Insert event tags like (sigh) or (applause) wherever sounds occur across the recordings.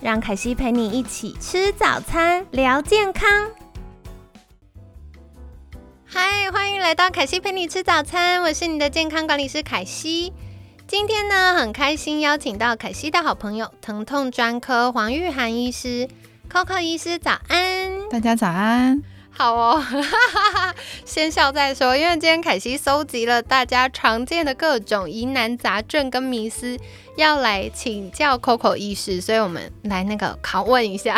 让凯西陪你一起吃早餐，聊健康。嗨，欢迎来到凯西陪你吃早餐，我是你的健康管理师凯西。今天呢，很开心邀请到凯西的好朋友疼痛专科黄玉涵医师，Coco 医师早安，大家早安。好哦，(laughs) 先笑再说，因为今天凯西搜集了大家常见的各种疑难杂症跟迷思，要来请教 Coco 医师，所以我们来那个拷问一下。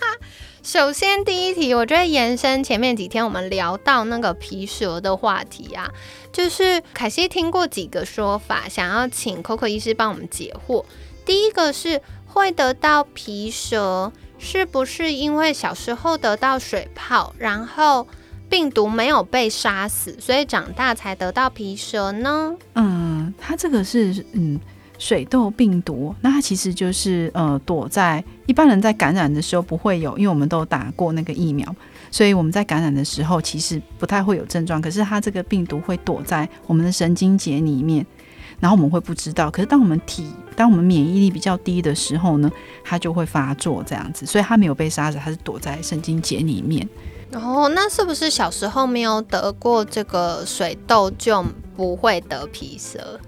(laughs) 首先第一题，我觉得延伸前面几天我们聊到那个皮蛇的话题啊，就是凯西听过几个说法，想要请 Coco 医师帮我们解惑。第一个是会得到皮蛇。是不是因为小时候得到水泡，然后病毒没有被杀死，所以长大才得到皮蛇呢？嗯，它这个是嗯水痘病毒，那它其实就是呃躲在一般人在感染的时候不会有，因为我们都打过那个疫苗，所以我们在感染的时候其实不太会有症状。可是它这个病毒会躲在我们的神经节里面。然后我们会不知道，可是当我们体，当我们免疫力比较低的时候呢，它就会发作这样子，所以它没有被杀死，它是躲在神经节里面。哦，那是不是小时候没有得过这个水痘就不会得皮蛇？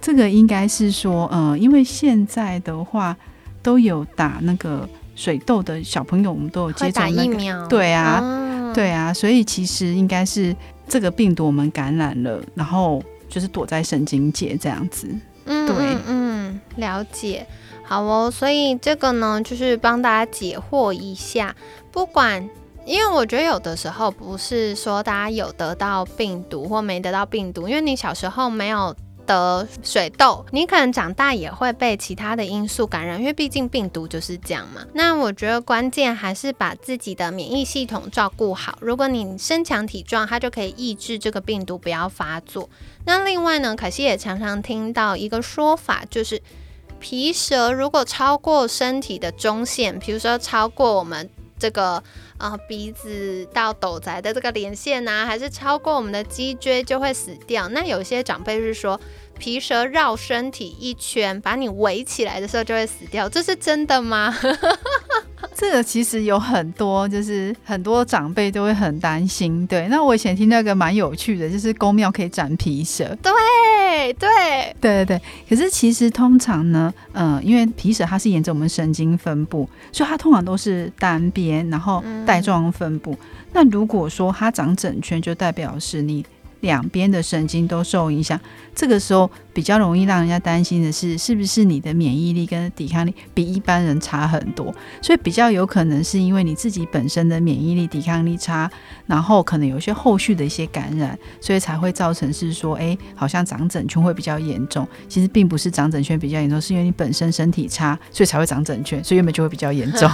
这个应该是说，嗯，因为现在的话都有打那个水痘的小朋友，我们都有接种疫苗，对啊，对啊，所以其实应该是这个病毒我们感染了，然后。就是躲在神经节这样子，嗯，对，嗯，了解，好哦。所以这个呢，就是帮大家解惑一下。不管，因为我觉得有的时候不是说大家有得到病毒或没得到病毒，因为你小时候没有。得水痘，你可能长大也会被其他的因素感染，因为毕竟病毒就是这样嘛。那我觉得关键还是把自己的免疫系统照顾好。如果你身强体壮，它就可以抑制这个病毒不要发作。那另外呢，可惜也常常听到一个说法，就是皮蛇如果超过身体的中线，比如说超过我们这个啊鼻子到斗宅的这个连线呐，还是超过我们的脊椎，就会死掉。那有些长辈是说。皮蛇绕身体一圈，把你围起来的时候就会死掉，这是真的吗？(laughs) 这个其实有很多，就是很多长辈都会很担心。对，那我以前听到一个蛮有趣的，就是公庙可以斩皮蛇。对对对对对。可是其实通常呢，呃，因为皮舍它是沿着我们神经分布，所以它通常都是单边，然后带状分布。那如果说它长整圈，就代表是你。两边的神经都受影响，这个时候比较容易让人家担心的是，是不是你的免疫力跟抵抗力比一般人差很多？所以比较有可能是因为你自己本身的免疫力、抵抗力差，然后可能有一些后续的一些感染，所以才会造成是说，哎，好像长疹圈会比较严重。其实并不是长疹圈比较严重，是因为你本身身体差，所以才会长疹圈，所以原本就会比较严重。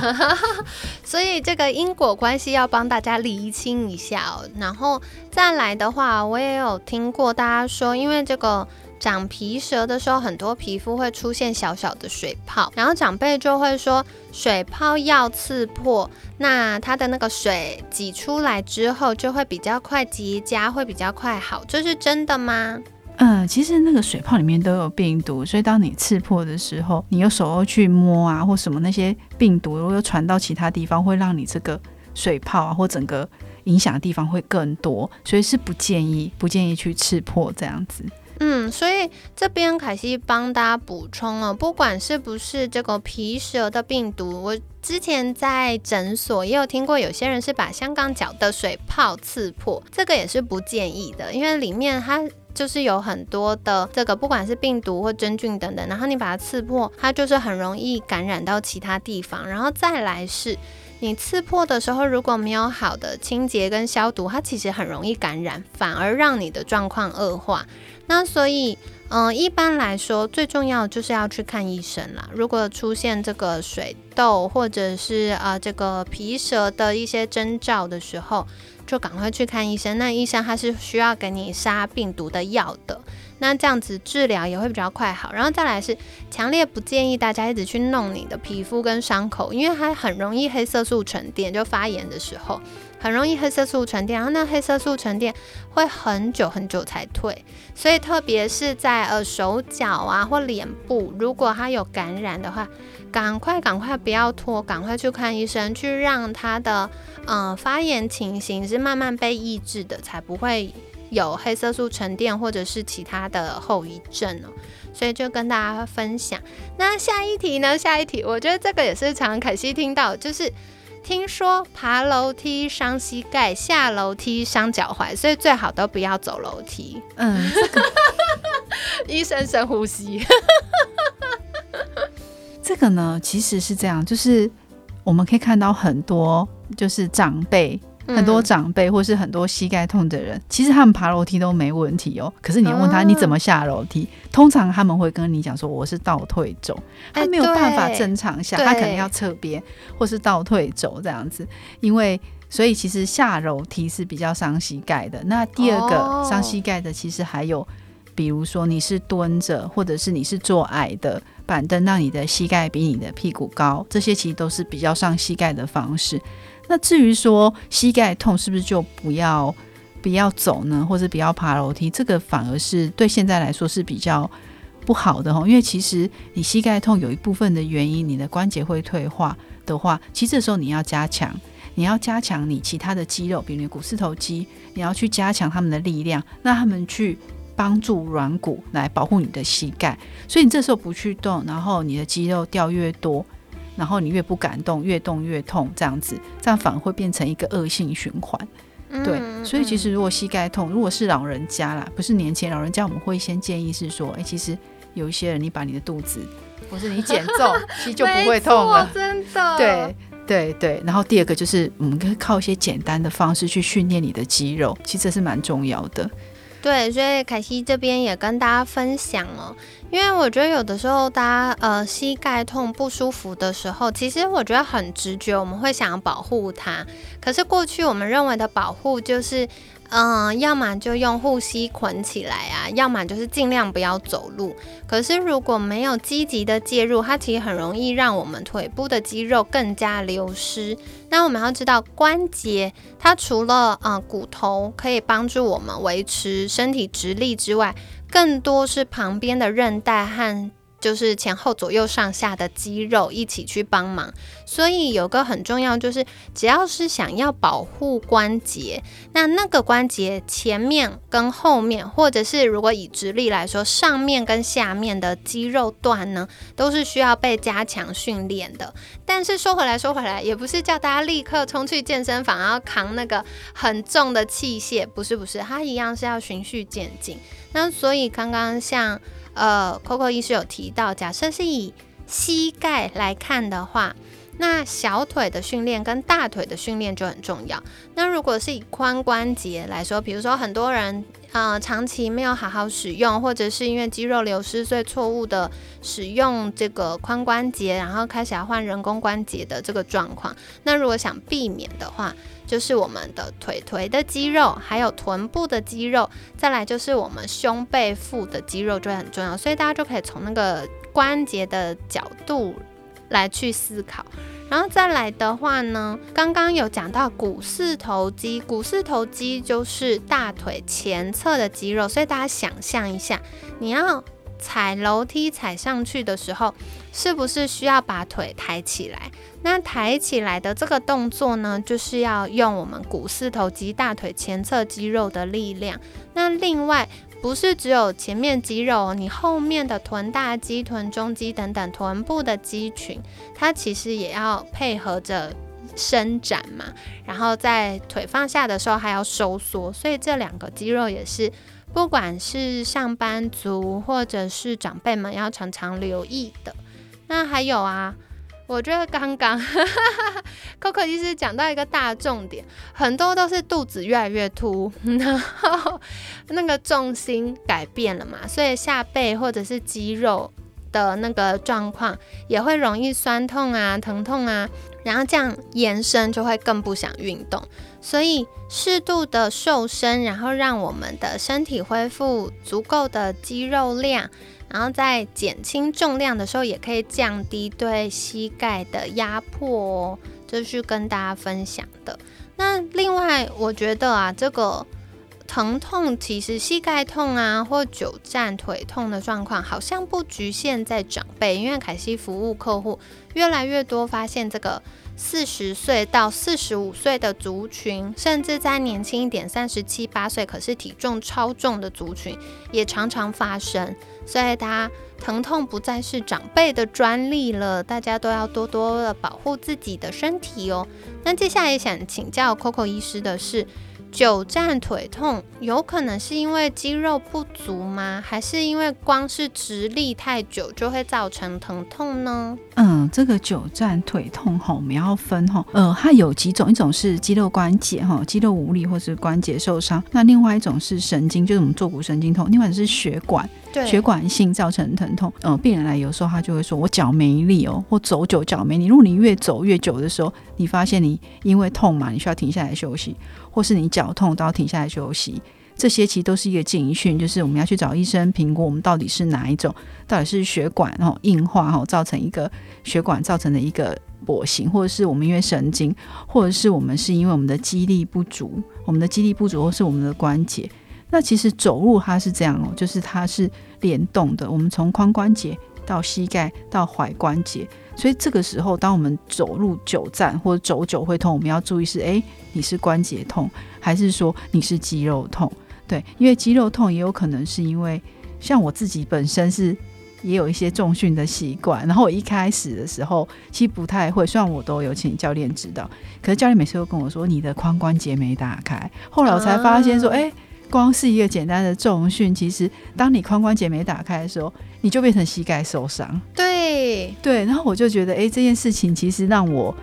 (laughs) 所以这个因果关系要帮大家厘清一下哦。然后再来的话，我。也有听过大家说，因为这个长皮蛇的时候，很多皮肤会出现小小的水泡，然后长辈就会说水泡要刺破，那它的那个水挤出来之后就会比较快结痂，会比较快好，这是真的吗？嗯，其实那个水泡里面都有病毒，所以当你刺破的时候，你用手去摸啊或什么那些病毒如果传到其他地方，会让你这个水泡啊或整个。影响的地方会更多，所以是不建议不建议去刺破这样子。嗯，所以这边凯西帮大家补充了，不管是不是这个皮蛇的病毒，我之前在诊所也有听过，有些人是把香港脚的水泡刺破，这个也是不建议的，因为里面它就是有很多的这个不管是病毒或真菌等等，然后你把它刺破，它就是很容易感染到其他地方，然后再来是。你刺破的时候，如果没有好的清洁跟消毒，它其实很容易感染，反而让你的状况恶化。那所以，嗯，一般来说，最重要就是要去看医生啦。如果出现这个水痘或者是啊这个皮蛇的一些征兆的时候，就赶快去看医生。那医生他是需要给你杀病毒的药的。那这样子治疗也会比较快好，然后再来是强烈不建议大家一直去弄你的皮肤跟伤口，因为它很容易黑色素沉淀，就发炎的时候很容易黑色素沉淀，然后那黑色素沉淀会很久很久才退，所以特别是在呃手脚啊或脸部，如果它有感染的话，赶快赶快不要拖，赶快去看医生，去让它的嗯发炎情形是慢慢被抑制的，才不会。有黑色素沉淀或者是其他的后遗症哦，所以就跟大家分享。那下一题呢？下一题，我觉得这个也是常凯西听到，就是听说爬楼梯伤膝盖，下楼梯伤脚踝，所以最好都不要走楼梯。嗯，(laughs) 医生深呼吸。(laughs) 这个呢，其实是这样，就是我们可以看到很多就是长辈。很多长辈或是很多膝盖痛的人，其实他们爬楼梯都没问题哦。可是你问他你怎么下楼梯，通常他们会跟你讲说我是倒退走，他没有办法正常下，他可能要侧边或是倒退走这样子。因为所以其实下楼梯是比较伤膝盖的。那第二个伤膝盖的，其实还有比如说你是蹲着，或者是你是坐矮的板凳，让你的膝盖比你的屁股高，这些其实都是比较伤膝盖的方式。那至于说膝盖痛是不是就不要不要走呢，或者不要爬楼梯？这个反而是对现在来说是比较不好的哈。因为其实你膝盖痛有一部分的原因，你的关节会退化的话，其实这时候你要加强，你要加强你其他的肌肉，比如股四头肌，你要去加强他们的力量，让他们去帮助软骨来保护你的膝盖。所以你这时候不去动，然后你的肌肉掉越多。然后你越不敢动，越动越痛，这样子，这样反而会变成一个恶性循环。对，所以其实如果膝盖痛，如果是老人家啦，不是年轻老人家，我们会先建议是说，哎，其实有一些人，你把你的肚子，或是你减重，(laughs) 其实就不会痛了。真的。对对对。然后第二个就是，我们可以靠一些简单的方式去训练你的肌肉，其实这是蛮重要的。对，所以凯西这边也跟大家分享哦。因为我觉得有的时候，大家呃膝盖痛不舒服的时候，其实我觉得很直觉，我们会想要保护它。可是过去我们认为的保护就是。嗯，要么就用护膝捆起来啊，要么就是尽量不要走路。可是如果没有积极的介入，它其实很容易让我们腿部的肌肉更加流失。那我们要知道，关节它除了啊骨头可以帮助我们维持身体直立之外，更多是旁边的韧带和。就是前后左右上下的肌肉一起去帮忙，所以有个很重要，就是只要是想要保护关节，那那个关节前面跟后面，或者是如果以直立来说，上面跟下面的肌肉段呢，都是需要被加强训练的。但是说回来说回来，也不是叫大家立刻冲去健身房，然后扛那个很重的器械，不是不是，它一样是要循序渐进。那所以刚刚像。呃，Coco 医师有提到，假设是以膝盖来看的话，那小腿的训练跟大腿的训练就很重要。那如果是以髋关节来说，比如说很多人呃长期没有好好使用，或者是因为肌肉流失，所以错误的使用这个髋关节，然后开始要换人工关节的这个状况，那如果想避免的话，就是我们的腿腿的肌肉，还有臀部的肌肉，再来就是我们胸背腹的肌肉就会很重要，所以大家就可以从那个关节的角度来去思考。然后再来的话呢，刚刚有讲到股四头肌，股四头肌就是大腿前侧的肌肉，所以大家想象一下，你要。踩楼梯踩上去的时候，是不是需要把腿抬起来？那抬起来的这个动作呢，就是要用我们股四头肌、大腿前侧肌肉的力量。那另外，不是只有前面肌肉，你后面的臀大肌、臀中肌等等臀部的肌群，它其实也要配合着伸展嘛。然后在腿放下的时候还要收缩，所以这两个肌肉也是。不管是上班族或者是长辈们，要常常留意的。那还有啊，我觉得刚刚 (laughs) Coco 其实讲到一个大重点，很多都是肚子越来越凸，(laughs) 然后那个重心改变了嘛，所以下背或者是肌肉的那个状况也会容易酸痛啊、疼痛啊，然后这样延伸就会更不想运动。所以适度的瘦身，然后让我们的身体恢复足够的肌肉量。然后在减轻重量的时候，也可以降低对膝盖的压迫哦。这是跟大家分享的。那另外，我觉得啊，这个疼痛其实膝盖痛啊，或久站腿痛的状况，好像不局限在长辈，因为凯西服务客户越来越多，发现这个四十岁到四十五岁的族群，甚至在年轻一点，三十七八岁，可是体重超重的族群，也常常发生。所以，它疼痛不再是长辈的专利了，大家都要多多的保护自己的身体哦。那接下来想请教 Coco 医师的是。久站腿痛有可能是因为肌肉不足吗？还是因为光是直立太久就会造成疼痛呢？嗯，这个久站腿痛哈，我们要分哈，呃，它有几种，一种是肌肉关节哈，肌肉无力或是关节受伤，那另外一种是神经，就是我们坐骨神经痛，另外是血管，血管性造成疼痛。嗯，病人来有时候他就会说，我脚没力哦，或走久脚没力。如果你越走越久的时候，你发现你因为痛嘛，你需要停下来休息。或是你脚痛都要停下来休息，这些其实都是一个警讯，就是我们要去找医生评估我们到底是哪一种，到底是血管然后硬化哈造成一个血管造成的一个跛行，或者是我们因为神经，或者是我们是因为我们的肌力不足，我们的肌力不足或是我们的关节。那其实走路它是这样哦，就是它是联动的，我们从髋关节到膝盖到踝关节。所以这个时候，当我们走路久站或者走久会痛，我们要注意是：诶，你是关节痛，还是说你是肌肉痛？对，因为肌肉痛也有可能是因为，像我自己本身是也有一些重训的习惯，然后我一开始的时候其实不太会，虽然我都有请教练指导，可是教练每次都跟我说你的髋关节没打开。后来我才发现说，诶，光是一个简单的重训，其实当你髋关节没打开的时候，你就变成膝盖受伤。对对，然后我就觉得，哎，这件事情其实让我，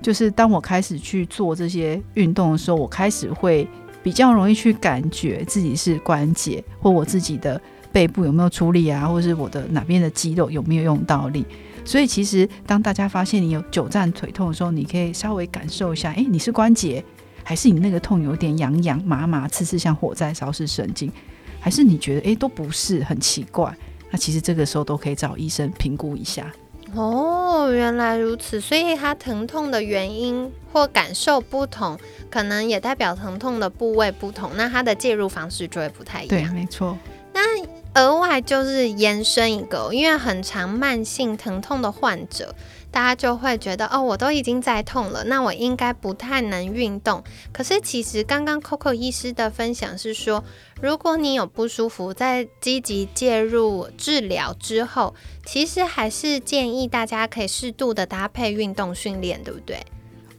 就是当我开始去做这些运动的时候，我开始会比较容易去感觉自己是关节，或我自己的背部有没有出力啊，或是我的哪边的肌肉有没有用到力。所以其实当大家发现你有久站腿痛的时候，你可以稍微感受一下，哎，你是关节。还是你那个痛有点痒痒麻麻刺刺，像火灾烧是神经？还是你觉得哎都不是很奇怪？那其实这个时候都可以找医生评估一下。哦，原来如此，所以它疼痛的原因或感受不同，可能也代表疼痛的部位不同，那它的介入方式就会不太一样。对，没错。那额外就是延伸一个，因为很长慢性疼痛的患者。大家就会觉得哦，我都已经在痛了，那我应该不太能运动。可是其实刚刚 Coco 医师的分享是说，如果你有不舒服，在积极介入治疗之后，其实还是建议大家可以适度的搭配运动训练，对不对？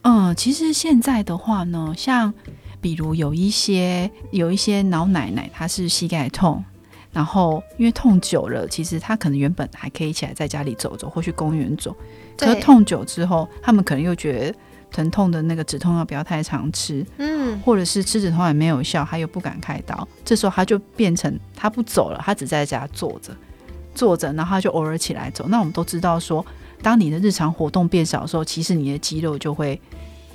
嗯，其实现在的话呢，像比如有一些有一些老奶奶，她是膝盖痛。然后，因为痛久了，其实他可能原本还可以起来在家里走走，或去公园走。可是痛久之后，他们可能又觉得疼痛的那个止痛药不要太常吃，嗯，或者是吃止痛药没有效，他又不敢开刀。这时候他就变成他不走了，他只在家坐着，坐着，然后他就偶尔起来走。那我们都知道说，当你的日常活动变少的时候，其实你的肌肉就会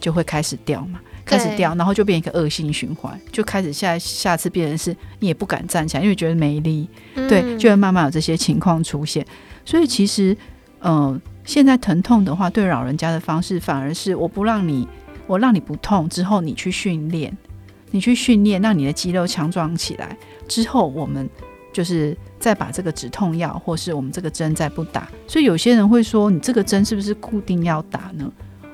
就会开始掉嘛。开始掉，然后就变一个恶性循环，就开始下下次变成是你也不敢站起来，因为觉得没力，对，就会慢慢有这些情况出现。所以其实，呃，现在疼痛的话，对老人家的方式反而是我不让你，我让你不痛之后，你去训练，你去训练，让你的肌肉强壮起来之后，我们就是再把这个止痛药或是我们这个针再不打。所以有些人会说，你这个针是不是固定要打呢？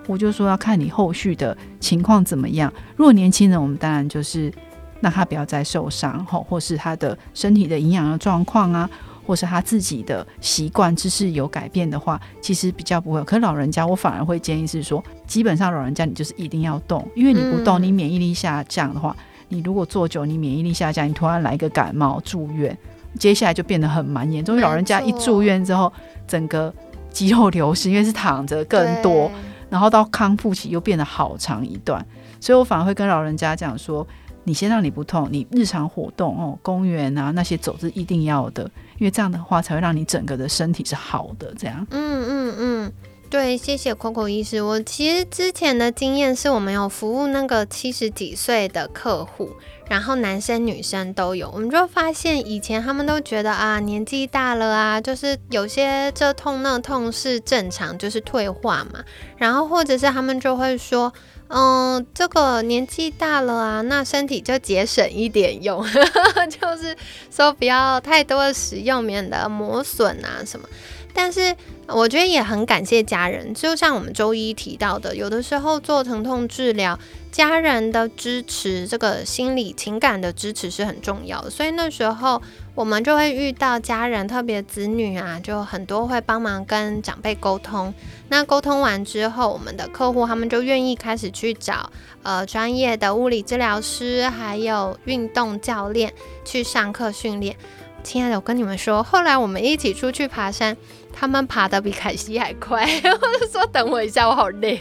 我就说要看你后续的情况怎么样。如果年轻人，我们当然就是让他不要再受伤，吼，或是他的身体的营养的状况啊，或是他自己的习惯姿势有改变的话，其实比较不会。可老人家，我反而会建议是说，基本上老人家你就是一定要动，因为你不动，你免疫力下降的话，你如果坐久，你免疫力下降，你突然来一个感冒住院，接下来就变得很蛮严重。因为老人家一住院之后，整个肌肉流失，因为是躺着更多，然后到康复期又变得好长一段，所以我反而会跟老人家讲说。你先让你不痛，你日常活动哦，公园啊那些走是一定要的，因为这样的话才会让你整个的身体是好的。这样，嗯嗯嗯，对，谢谢 Coco 医师。我其实之前的经验是我们有服务那个七十几岁的客户，然后男生女生都有，我们就发现以前他们都觉得啊年纪大了啊，就是有些这痛那痛是正常，就是退化嘛，然后或者是他们就会说。嗯，这个年纪大了啊，那身体就节省一点用，(laughs) 就是说不要太多的使用，免得磨损啊什么。但是我觉得也很感谢家人，就像我们周一提到的，有的时候做疼痛治疗，家人的支持，这个心理情感的支持是很重要的。所以那时候我们就会遇到家人，特别子女啊，就很多会帮忙跟长辈沟通。那沟通完之后，我们的客户他们就愿意开始去找呃专业的物理治疗师，还有运动教练去上课训练。亲爱的，我跟你们说，后来我们一起出去爬山，他们爬得比凯西还快。(laughs) 我就说等我一下，我好累。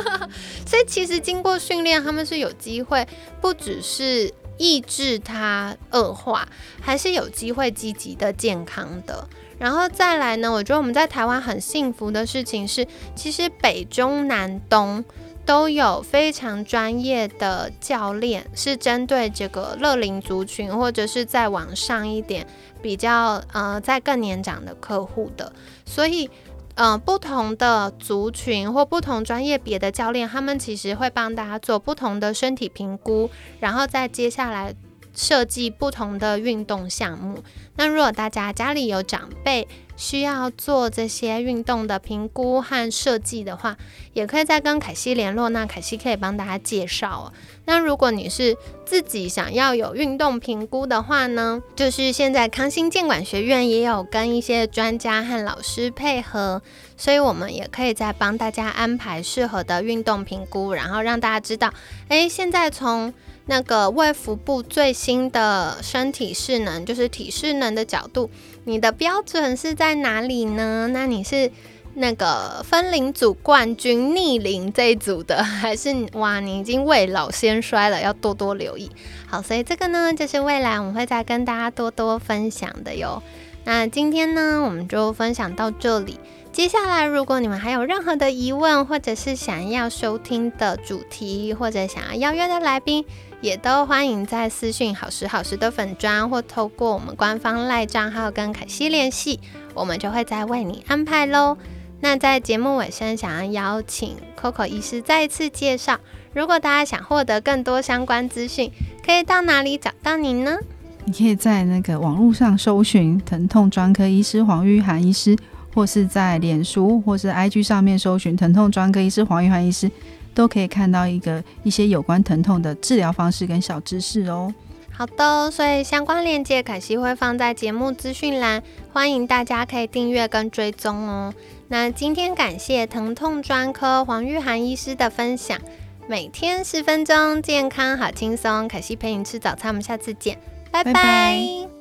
(laughs) 所以其实经过训练，他们是有机会，不只是抑制它恶化，还是有机会积极的健康的。然后再来呢，我觉得我们在台湾很幸福的事情是，其实北中南东。都有非常专业的教练，是针对这个乐龄族群，或者是再往上一点，比较呃在更年长的客户的。所以，呃，不同的族群或不同专业别的教练，他们其实会帮大家做不同的身体评估，然后再接下来设计不同的运动项目。那如果大家家里有长辈，需要做这些运动的评估和设计的话，也可以再跟凯西联络。那凯西可以帮大家介绍哦。那如果你是自己想要有运动评估的话呢，就是现在康心健管学院也有跟一些专家和老师配合，所以我们也可以再帮大家安排适合的运动评估，然后让大家知道，诶，现在从那个卫福部最新的身体势能，就是体适能的角度。你的标准是在哪里呢？那你是那个分龄组冠军逆龄这一组的，还是哇，你已经未老先衰了，要多多留意。好，所以这个呢，就是未来我们会再跟大家多多分享的哟。那今天呢，我们就分享到这里。接下来，如果你们还有任何的疑问，或者是想要收听的主题，或者想要邀约的来宾，也都欢迎在私讯好时好时的粉砖，或透过我们官方赖账号跟凯西联系，我们就会再为你安排喽。那在节目尾声，想要邀请 Coco 医师再一次介绍，如果大家想获得更多相关资讯，可以到哪里找到您呢？你可以在那个网络上搜寻疼痛专科医师黄玉涵医师。或是在脸书或是 IG 上面搜寻疼痛专科医师黄玉涵医师，都可以看到一个一些有关疼痛的治疗方式跟小知识哦。好的，所以相关链接凯西会放在节目资讯栏，欢迎大家可以订阅跟追踪哦。那今天感谢疼痛专科黄玉涵医师的分享，每天十分钟，健康好轻松。凯西陪你吃早餐，我们下次见，拜拜。